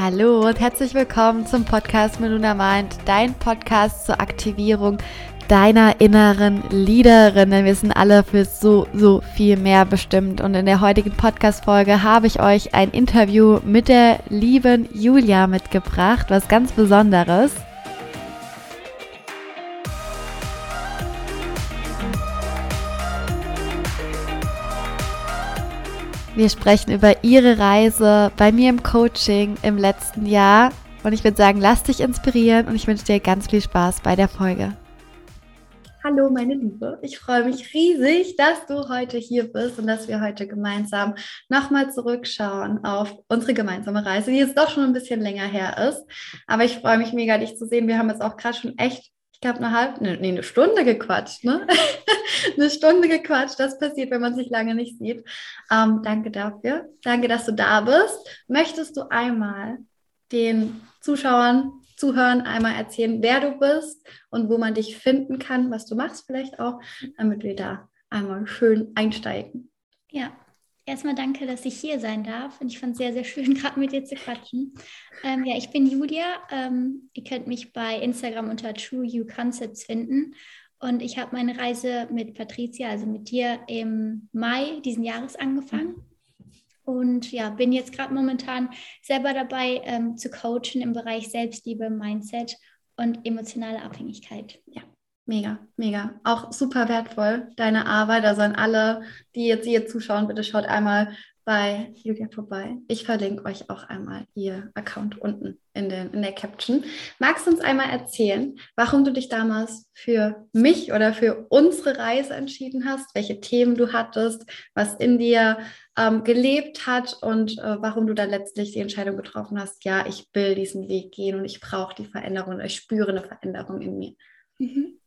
Hallo und herzlich willkommen zum Podcast Meluna Mind, dein Podcast zur Aktivierung deiner inneren Leaderin, denn wir sind alle für so, so viel mehr bestimmt. Und in der heutigen Podcast-Folge habe ich euch ein Interview mit der lieben Julia mitgebracht, was ganz Besonderes. Wir sprechen über ihre Reise bei mir im Coaching im letzten Jahr. Und ich würde sagen, lass dich inspirieren und ich wünsche dir ganz viel Spaß bei der Folge. Hallo, meine Liebe. Ich freue mich riesig, dass du heute hier bist und dass wir heute gemeinsam nochmal zurückschauen auf unsere gemeinsame Reise, die jetzt doch schon ein bisschen länger her ist. Aber ich freue mich mega, dich zu sehen. Wir haben jetzt auch gerade schon echt ich glaube, eine halbe, nee, eine Stunde gequatscht, ne? eine Stunde gequatscht. Das passiert, wenn man sich lange nicht sieht. Ähm, danke dafür. Danke, dass du da bist. Möchtest du einmal den Zuschauern, Zuhören einmal erzählen, wer du bist und wo man dich finden kann, was du machst vielleicht auch, damit wir da einmal schön einsteigen? Ja, Erstmal danke, dass ich hier sein darf. Und ich fand es sehr, sehr schön, gerade mit dir zu quatschen. Ähm, ja, ich bin Julia. Ähm, ihr könnt mich bei Instagram unter True You Concepts finden. Und ich habe meine Reise mit Patricia, also mit dir, im Mai diesen Jahres angefangen. Und ja, bin jetzt gerade momentan selber dabei ähm, zu coachen im Bereich Selbstliebe, Mindset und emotionale Abhängigkeit. Ja. Mega, mega. Auch super wertvoll, deine Arbeit. Also an alle, die jetzt hier zuschauen, bitte schaut einmal bei Julia vorbei. Ich verlinke euch auch einmal ihr Account unten in, den, in der Caption. Magst du uns einmal erzählen, warum du dich damals für mich oder für unsere Reise entschieden hast, welche Themen du hattest, was in dir ähm, gelebt hat und äh, warum du dann letztlich die Entscheidung getroffen hast, ja, ich will diesen Weg gehen und ich brauche die Veränderung ich spüre eine Veränderung in mir. Mhm.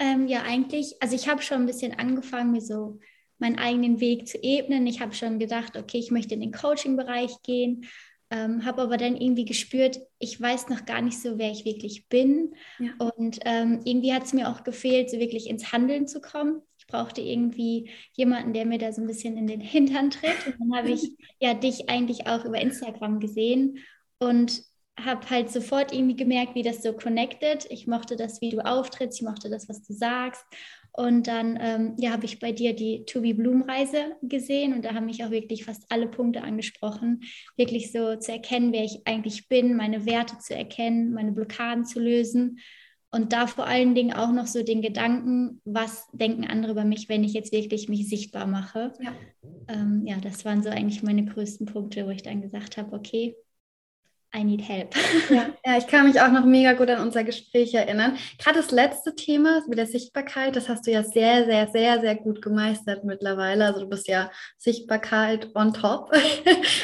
Ähm, ja, eigentlich, also ich habe schon ein bisschen angefangen, mir so meinen eigenen Weg zu ebnen. Ich habe schon gedacht, okay, ich möchte in den Coaching-Bereich gehen, ähm, habe aber dann irgendwie gespürt, ich weiß noch gar nicht so, wer ich wirklich bin. Ja. Und ähm, irgendwie hat es mir auch gefehlt, so wirklich ins Handeln zu kommen. Ich brauchte irgendwie jemanden, der mir da so ein bisschen in den Hintern tritt. Und dann habe ich ja dich eigentlich auch über Instagram gesehen und habe halt sofort irgendwie gemerkt, wie das so connected. Ich mochte das, wie du auftrittst, ich mochte das, was du sagst. Und dann ähm, ja, habe ich bei dir die To Be Bloom Reise gesehen und da haben mich auch wirklich fast alle Punkte angesprochen, wirklich so zu erkennen, wer ich eigentlich bin, meine Werte zu erkennen, meine Blockaden zu lösen und da vor allen Dingen auch noch so den Gedanken, was denken andere über mich, wenn ich jetzt wirklich mich sichtbar mache. Ja, ähm, ja das waren so eigentlich meine größten Punkte, wo ich dann gesagt habe, okay, I need help. Ja, ja, ich kann mich auch noch mega gut an unser Gespräch erinnern. Gerade das letzte Thema mit der Sichtbarkeit, das hast du ja sehr, sehr, sehr, sehr gut gemeistert mittlerweile. Also du bist ja Sichtbarkeit on top.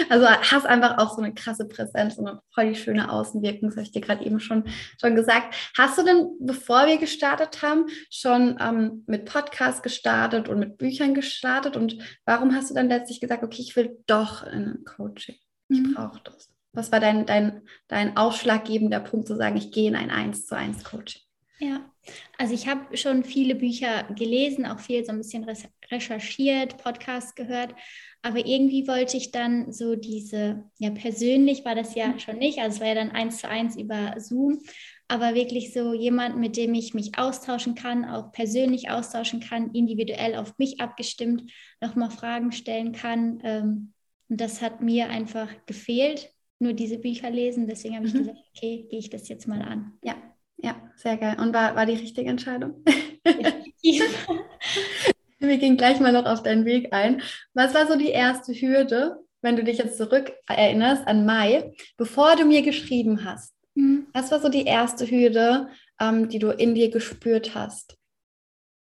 Also hast einfach auch so eine krasse Präsenz und eine voll die schöne Außenwirkung, das habe ich dir gerade eben schon, schon gesagt. Hast du denn, bevor wir gestartet haben, schon ähm, mit Podcast gestartet und mit Büchern gestartet? Und warum hast du dann letztlich gesagt, okay, ich will doch in ein Coaching? Ich mhm. brauche das. Was war dein, dein, dein ausschlaggebender Punkt zu sagen, ich gehe in ein 1 zu 1 Coaching? Ja, also ich habe schon viele Bücher gelesen, auch viel so ein bisschen recherchiert, Podcasts gehört, aber irgendwie wollte ich dann so diese, ja persönlich war das ja mhm. schon nicht, also es war ja dann eins zu eins über Zoom, aber wirklich so jemand, mit dem ich mich austauschen kann, auch persönlich austauschen kann, individuell auf mich abgestimmt, nochmal Fragen stellen kann. Ähm, und das hat mir einfach gefehlt nur diese Bücher lesen. Deswegen habe ich mhm. gesagt, okay, gehe ich das jetzt mal an. Ja, ja, sehr geil. Und war, war die richtige Entscheidung? Wir gehen gleich mal noch auf deinen Weg ein. Was war so die erste Hürde, wenn du dich jetzt zurück erinnerst an Mai, bevor du mir geschrieben hast? Mhm. Was war so die erste Hürde, ähm, die du in dir gespürt hast,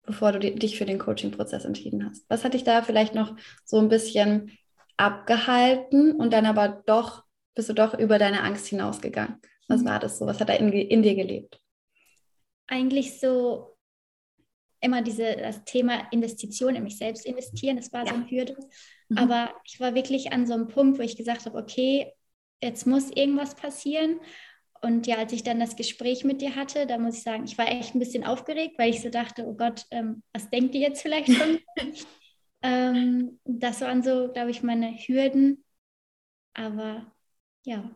bevor du dich für den Coaching-Prozess entschieden hast? Was hat dich da vielleicht noch so ein bisschen abgehalten und dann aber doch bist du doch über deine Angst hinausgegangen? Was mhm. war das so? Was hat da in, in dir gelebt? Eigentlich so immer diese, das Thema Investition in mich selbst investieren, das war ja. so eine Hürde. Mhm. Aber ich war wirklich an so einem Punkt, wo ich gesagt habe, okay, jetzt muss irgendwas passieren. Und ja, als ich dann das Gespräch mit dir hatte, da muss ich sagen, ich war echt ein bisschen aufgeregt, weil ich so dachte, oh Gott, ähm, was denkt ihr jetzt vielleicht schon? ähm, das waren so, glaube ich, meine Hürden. Aber ja,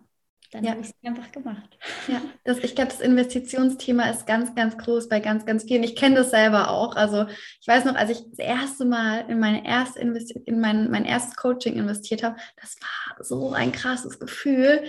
dann ja. habe ich es einfach gemacht. Ja, das, ich glaube, das Investitionsthema ist ganz, ganz groß bei ganz, ganz vielen. Ich kenne das selber auch. Also ich weiß noch, als ich das erste Mal in meine erste Investi in mein, mein erstes Coaching investiert habe, das war so ein krasses Gefühl.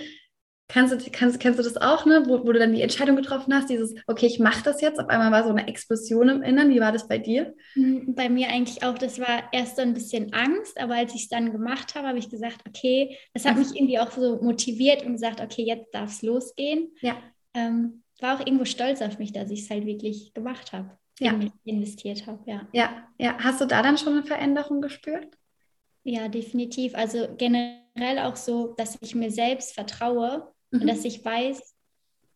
Kannst du, kannst, kennst du das auch, ne? Wo, wo du dann die Entscheidung getroffen hast, dieses, okay, ich mache das jetzt. Auf einmal war so eine Explosion im Inneren. Wie war das bei dir? Hm, bei mir eigentlich auch, das war erst so ein bisschen Angst, aber als ich es dann gemacht habe, habe ich gesagt, okay, das hat mich irgendwie auch so motiviert und gesagt, okay, jetzt darf es losgehen. Ja. Ähm, war auch irgendwo stolz auf mich, dass ich es halt wirklich gemacht habe. Ja. Investiert habe, ja. Ja, ja. Hast du da dann schon eine Veränderung gespürt? Ja, definitiv. Also generell auch so, dass ich mir selbst vertraue mhm. und dass ich weiß,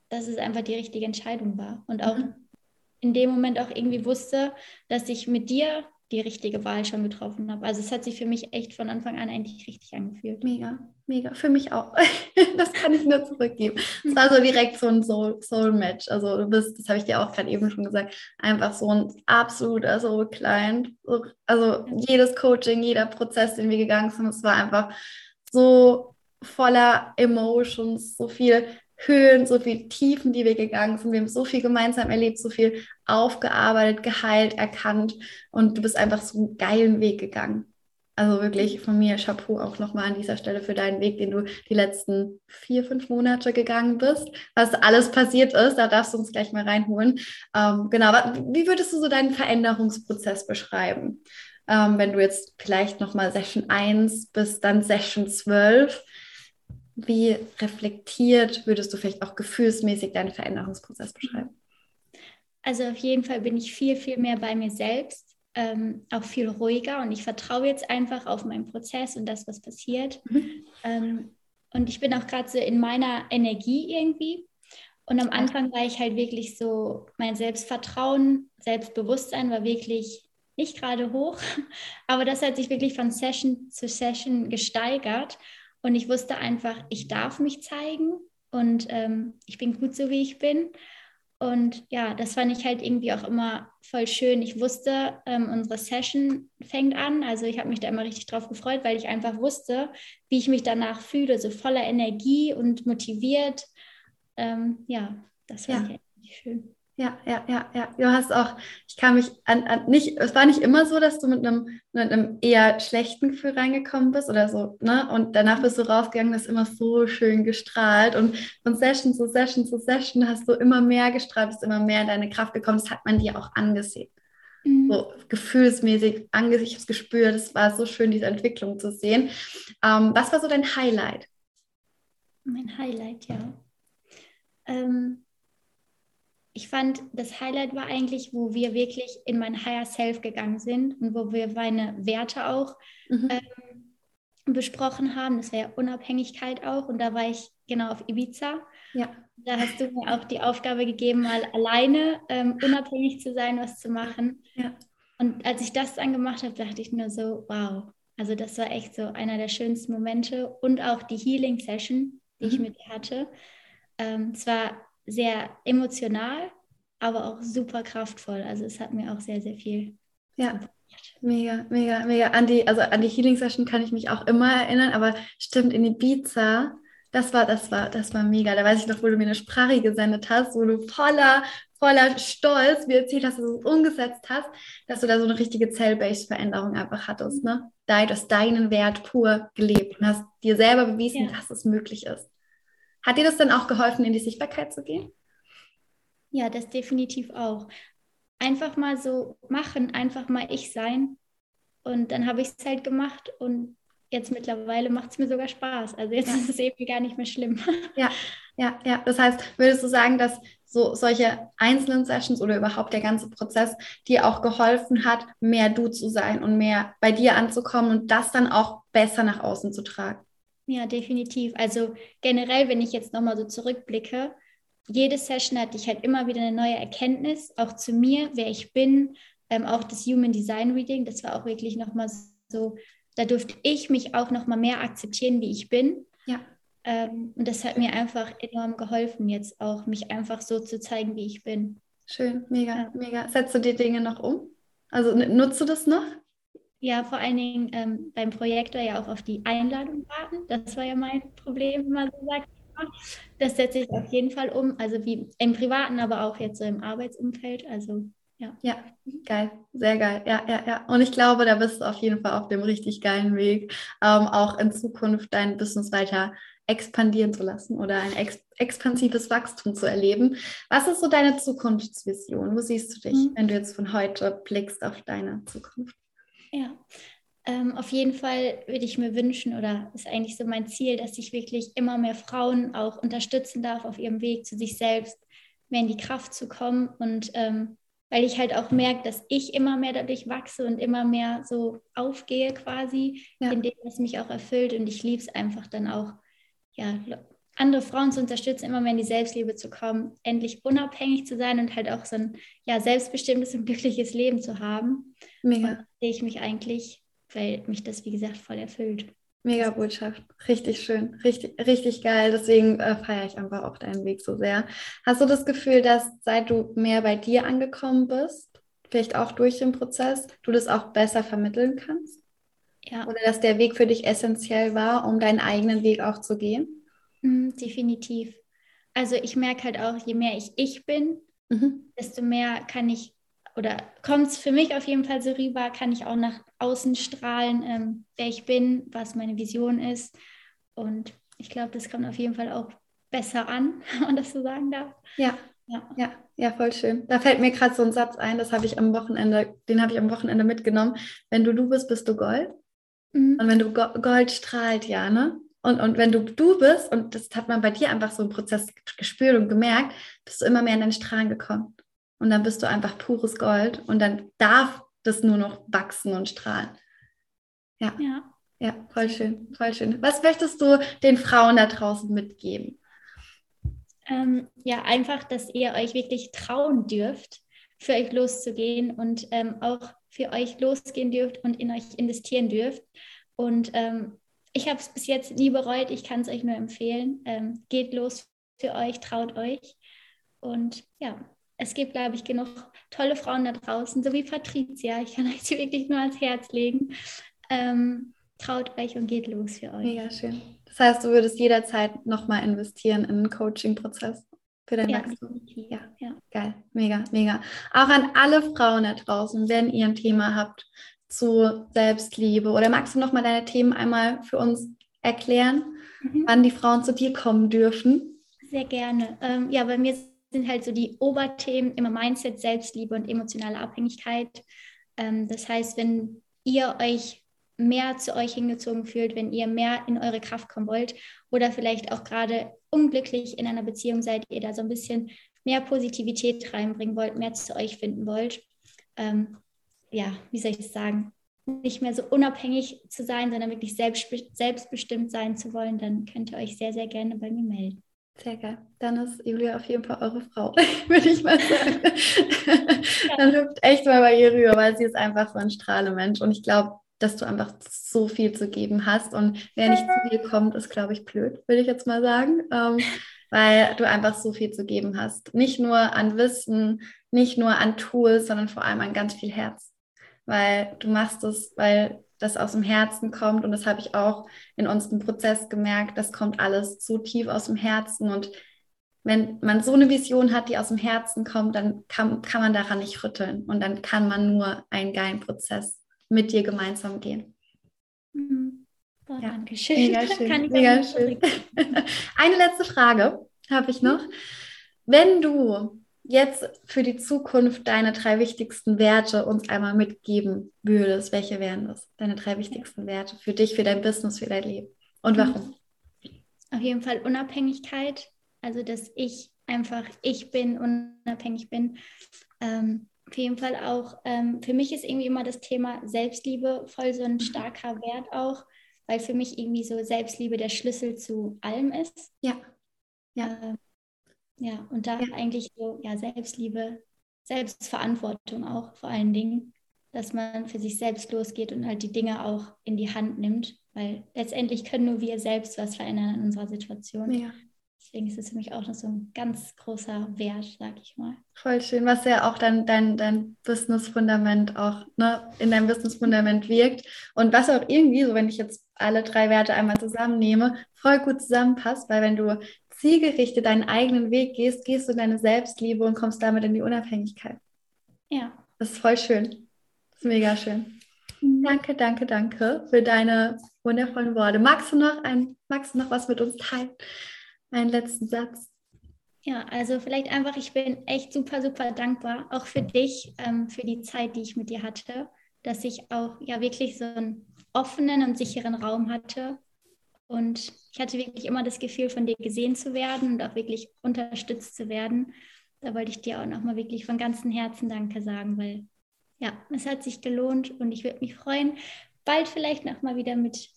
dass es einfach die richtige Entscheidung war. Und auch mhm. in dem Moment auch irgendwie wusste, dass ich mit dir die richtige Wahl schon getroffen habe. Also es hat sich für mich echt von Anfang an eigentlich richtig angefühlt. Mega, mega. Für mich auch. das kann ich nur zurückgeben. Es war so direkt so ein Soul-Match. also du bist, das habe ich dir auch gerade eben schon gesagt, einfach so ein absoluter Soul-Client. Also jedes Coaching, jeder Prozess, den wir gegangen sind, es war einfach so voller Emotions, so viel Höhen, so viel Tiefen, die wir gegangen sind. Wir haben so viel gemeinsam erlebt, so viel aufgearbeitet, geheilt, erkannt und du bist einfach so einen geilen Weg gegangen. Also wirklich von mir Chapeau auch nochmal an dieser Stelle für deinen Weg, den du die letzten vier, fünf Monate gegangen bist. Was alles passiert ist, da darfst du uns gleich mal reinholen. Ähm, genau, wie würdest du so deinen Veränderungsprozess beschreiben? Ähm, wenn du jetzt vielleicht nochmal Session 1 bis dann Session 12 wie reflektiert würdest du vielleicht auch gefühlsmäßig deinen Veränderungsprozess beschreiben? Also auf jeden Fall bin ich viel, viel mehr bei mir selbst, ähm, auch viel ruhiger und ich vertraue jetzt einfach auf meinen Prozess und das, was passiert. Mhm. Ähm, und ich bin auch gerade so in meiner Energie irgendwie. Und am Anfang war ich halt wirklich so, mein Selbstvertrauen, Selbstbewusstsein war wirklich nicht gerade hoch, aber das hat sich wirklich von Session zu Session gesteigert. Und ich wusste einfach, ich darf mich zeigen und ähm, ich bin gut so, wie ich bin. Und ja, das fand ich halt irgendwie auch immer voll schön. Ich wusste, ähm, unsere Session fängt an. Also ich habe mich da immer richtig drauf gefreut, weil ich einfach wusste, wie ich mich danach fühle, so voller Energie und motiviert. Ähm, ja, das fand ja. ich schön. Ja, ja, ja, ja. Du hast auch, ich kann mich an, an nicht, es war nicht immer so, dass du mit einem, mit einem eher schlechten Gefühl reingekommen bist oder so, ne? Und danach bist du rausgegangen, das ist immer so schön gestrahlt. Und von Session zu Session zu Session hast du immer mehr gestrahlt, bist immer mehr in deine Kraft gekommen. Das hat man dir auch angesehen. Mhm. So gefühlsmäßig angesehen, ich habe es gespürt, es war so schön, diese Entwicklung zu sehen. Ähm, was war so dein Highlight? Mein Highlight, ja. Ähm, ich fand, das Highlight war eigentlich, wo wir wirklich in mein Higher Self gegangen sind und wo wir meine Werte auch mhm. ähm, besprochen haben. Das wäre Unabhängigkeit auch. Und da war ich genau auf Ibiza. Ja. Da hast du mir auch die Aufgabe gegeben, mal alleine ähm, unabhängig zu sein, was zu machen. Ja. Und als ich das dann gemacht habe, dachte ich nur so, wow. Also das war echt so einer der schönsten Momente und auch die Healing Session, die mhm. ich mit dir hatte. Ähm, es war sehr emotional, aber auch super kraftvoll. Also es hat mir auch sehr, sehr viel. Ja, mega, mega, mega. An die, also an die Healing Session kann ich mich auch immer erinnern, aber stimmt, in Ibiza, das war, das war, das war mega. Da weiß ich noch, wo du mir eine Sprache gesendet hast, wo du voller, voller Stolz mir erzählt hast, dass du es umgesetzt hast, dass du da so eine richtige Cell-Based-Veränderung einfach hattest, ne? Du hast deinen Wert pur gelebt und hast dir selber bewiesen, ja. dass es möglich ist. Hat dir das dann auch geholfen, in die Sichtbarkeit zu gehen? Ja, das definitiv auch. Einfach mal so machen, einfach mal ich sein. Und dann habe ich es halt gemacht und jetzt mittlerweile macht es mir sogar Spaß. Also jetzt ja. ist es eben gar nicht mehr schlimm. Ja, ja, ja. Das heißt, würdest du sagen, dass so solche einzelnen Sessions oder überhaupt der ganze Prozess dir auch geholfen hat, mehr du zu sein und mehr bei dir anzukommen und das dann auch besser nach außen zu tragen? Ja, definitiv. Also generell, wenn ich jetzt nochmal so zurückblicke, jede Session hatte ich halt immer wieder eine neue Erkenntnis, auch zu mir, wer ich bin, ähm, auch das Human Design Reading, das war auch wirklich nochmal so, da durfte ich mich auch nochmal mehr akzeptieren, wie ich bin. Ja. Ähm, und das hat mir einfach enorm geholfen, jetzt auch mich einfach so zu zeigen, wie ich bin. Schön, mega, ja. mega. Setzt du die Dinge noch um? Also nutzt du das noch? Ja vor allen Dingen ähm, beim Projektor ja auch auf die Einladung warten. Das war ja mein Problem, wenn man so sagt. Das setze ich auf jeden Fall um. Also wie im Privaten, aber auch jetzt so im Arbeitsumfeld. Also ja. Ja, geil, sehr geil. Ja, ja, ja. Und ich glaube, da bist du auf jeden Fall auf dem richtig geilen Weg, ähm, auch in Zukunft dein Business weiter expandieren zu lassen oder ein ex expansives Wachstum zu erleben. Was ist so deine Zukunftsvision? Wo siehst du dich, mhm. wenn du jetzt von heute blickst auf deine Zukunft? Ja, ähm, auf jeden Fall würde ich mir wünschen oder ist eigentlich so mein Ziel, dass ich wirklich immer mehr Frauen auch unterstützen darf auf ihrem Weg zu sich selbst, mehr in die Kraft zu kommen. Und ähm, weil ich halt auch merke, dass ich immer mehr dadurch wachse und immer mehr so aufgehe quasi, ja. in dem es mich auch erfüllt. Und ich liebe es einfach dann auch, ja, andere Frauen zu unterstützen, immer mehr in die Selbstliebe zu kommen, endlich unabhängig zu sein und halt auch so ein ja, selbstbestimmtes und glückliches Leben zu haben. Mega. sehe ich mich eigentlich, weil mich das, wie gesagt, voll erfüllt. Mega Botschaft. Richtig schön. Richtig, richtig geil. Deswegen äh, feiere ich einfach auch deinen Weg so sehr. Hast du das Gefühl, dass seit du mehr bei dir angekommen bist, vielleicht auch durch den Prozess, du das auch besser vermitteln kannst? Ja. Oder dass der Weg für dich essentiell war, um deinen eigenen Weg auch zu gehen? Mhm, definitiv. Also ich merke halt auch, je mehr ich ich bin, mhm. desto mehr kann ich oder kommt es für mich auf jeden Fall so rüber, kann ich auch nach außen strahlen, ähm, wer ich bin, was meine Vision ist. Und ich glaube, das kommt auf jeden Fall auch besser an, wenn man das so sagen darf. Ja. Ja. ja, ja, voll schön. Da fällt mir gerade so ein Satz ein, das habe ich am Wochenende, den habe ich am Wochenende mitgenommen. Wenn du du bist, bist du Gold. Mhm. Und wenn du Go Gold strahlt, ja, ne? Und, und wenn du du bist, und das hat man bei dir einfach so im Prozess gespürt und gemerkt, bist du immer mehr in den Strahlen gekommen. Und dann bist du einfach pures Gold und dann darf das nur noch wachsen und strahlen. Ja. Ja. Ja, voll schön, voll schön. Was möchtest du den Frauen da draußen mitgeben? Ähm, ja, einfach, dass ihr euch wirklich trauen dürft, für euch loszugehen und ähm, auch für euch losgehen dürft und in euch investieren dürft. Und ähm, ich habe es bis jetzt nie bereut, ich kann es euch nur empfehlen. Ähm, geht los für euch, traut euch. Und ja, es gibt, glaube ich, genug tolle Frauen da draußen, so wie Patricia. Ich kann euch sie wirklich nur ans Herz legen. Ähm, traut euch und geht los für euch. Mega schön. Das heißt, du würdest jederzeit nochmal investieren in einen Coaching-Prozess für dein ja, Wachstum. Ja. ja, geil. Mega, mega. Auch an alle Frauen da draußen, wenn ihr ein Thema habt zu Selbstliebe oder magst du nochmal deine Themen einmal für uns erklären, mhm. wann die Frauen zu dir kommen dürfen? Sehr gerne. Ähm, ja, bei mir sind halt so die Oberthemen immer Mindset, Selbstliebe und emotionale Abhängigkeit. Ähm, das heißt, wenn ihr euch mehr zu euch hingezogen fühlt, wenn ihr mehr in eure Kraft kommen wollt oder vielleicht auch gerade unglücklich in einer Beziehung seid, ihr da so ein bisschen mehr Positivität reinbringen wollt, mehr zu euch finden wollt, ähm, ja, wie soll ich das sagen, nicht mehr so unabhängig zu sein, sondern wirklich selbstbestimmt sein zu wollen, dann könnt ihr euch sehr, sehr gerne bei mir melden. Sehr geil. Dann ist Julia auf jeden Fall eure Frau, würde ich mal sagen. Dann hüpft echt mal bei ihr rüber, weil sie ist einfach so ein Strahlemensch. Und ich glaube, dass du einfach so viel zu geben hast. Und wer nicht zu dir kommt, ist, glaube ich, blöd, würde ich jetzt mal sagen. Ähm, weil du einfach so viel zu geben hast. Nicht nur an Wissen, nicht nur an Tools, sondern vor allem an ganz viel Herz. Weil du machst es, weil das aus dem Herzen kommt. Und das habe ich auch in unserem Prozess gemerkt. Das kommt alles so tief aus dem Herzen. Und wenn man so eine Vision hat, die aus dem Herzen kommt, dann kann, kann man daran nicht rütteln. Und dann kann man nur einen geilen Prozess mit dir gemeinsam gehen. Mhm. Ja. Dankeschön. Mega schön. Mega schön. Eine letzte Frage habe ich noch. Wenn du jetzt für die Zukunft deine drei wichtigsten Werte uns einmal mitgeben würdest, welche wären das? Deine drei wichtigsten Werte für dich, für dein Business, für dein Leben? Und warum? Auf jeden Fall Unabhängigkeit, also dass ich einfach ich bin, unabhängig bin. Ähm, auf jeden Fall auch, ähm, für mich ist irgendwie immer das Thema Selbstliebe voll so ein mhm. starker Wert auch, weil für mich irgendwie so Selbstliebe der Schlüssel zu allem ist. Ja. Ja. Ähm, ja, und da ja. eigentlich so, ja, Selbstliebe, Selbstverantwortung auch vor allen Dingen, dass man für sich selbst losgeht und halt die Dinge auch in die Hand nimmt, weil letztendlich können nur wir selbst was verändern in unserer Situation. Ja. Deswegen ist es für mich auch noch so ein ganz großer Wert, sag ich mal. Voll schön, was ja auch dein, dein, dein Business-Fundament auch ne, in deinem Business-Fundament wirkt. Und was auch irgendwie, so wenn ich jetzt alle drei Werte einmal zusammennehme, voll gut zusammenpasst, weil wenn du zielgerichtet deinen eigenen Weg gehst, gehst du in deine Selbstliebe und kommst damit in die Unabhängigkeit. Ja. Das ist voll schön. Das ist mega schön. Mhm. Danke, danke, danke für deine wundervollen Worte. Magst du noch ein, magst du noch was mit uns teilen? Einen letzten Satz. Ja, also vielleicht einfach, ich bin echt super, super dankbar, auch für dich, ähm, für die Zeit, die ich mit dir hatte, dass ich auch ja wirklich so einen offenen und sicheren Raum hatte. Und ich hatte wirklich immer das Gefühl, von dir gesehen zu werden und auch wirklich unterstützt zu werden. Da wollte ich dir auch nochmal wirklich von ganzem Herzen Danke sagen, weil ja, es hat sich gelohnt und ich würde mich freuen, bald vielleicht nochmal wieder mit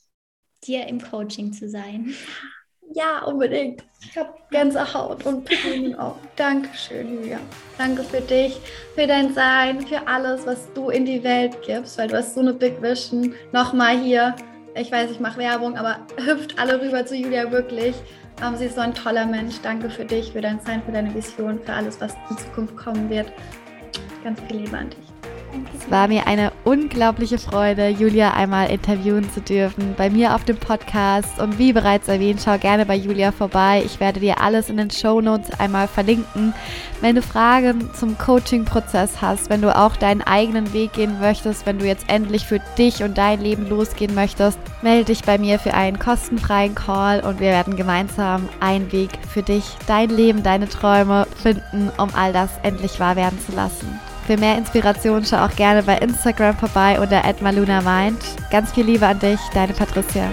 dir im Coaching zu sein. Ja, unbedingt. Ich habe Gänsehaut und Pinen auch. Dankeschön, Julia. Danke für dich, für dein Sein, für alles, was du in die Welt gibst, weil du hast so eine Big Vision. Nochmal hier, ich weiß, ich mache Werbung, aber hüpft alle rüber zu Julia wirklich. Um, sie ist so ein toller Mensch. Danke für dich, für dein Sein, für deine Vision, für alles, was in Zukunft kommen wird. Ganz viel Liebe an dich. Es war mir eine unglaubliche Freude, Julia einmal interviewen zu dürfen bei mir auf dem Podcast. Und wie bereits erwähnt, schau gerne bei Julia vorbei. Ich werde dir alles in den Show Notes einmal verlinken. Wenn du Fragen zum Coaching-Prozess hast, wenn du auch deinen eigenen Weg gehen möchtest, wenn du jetzt endlich für dich und dein Leben losgehen möchtest, melde dich bei mir für einen kostenfreien Call und wir werden gemeinsam einen Weg für dich, dein Leben, deine Träume finden, um all das endlich wahr werden zu lassen. Für mehr Inspiration schau auch gerne bei Instagram vorbei unter @malunamind. Ganz viel Liebe an dich, deine Patricia.